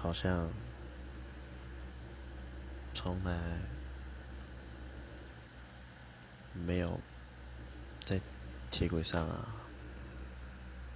好像从来没有在铁轨上啊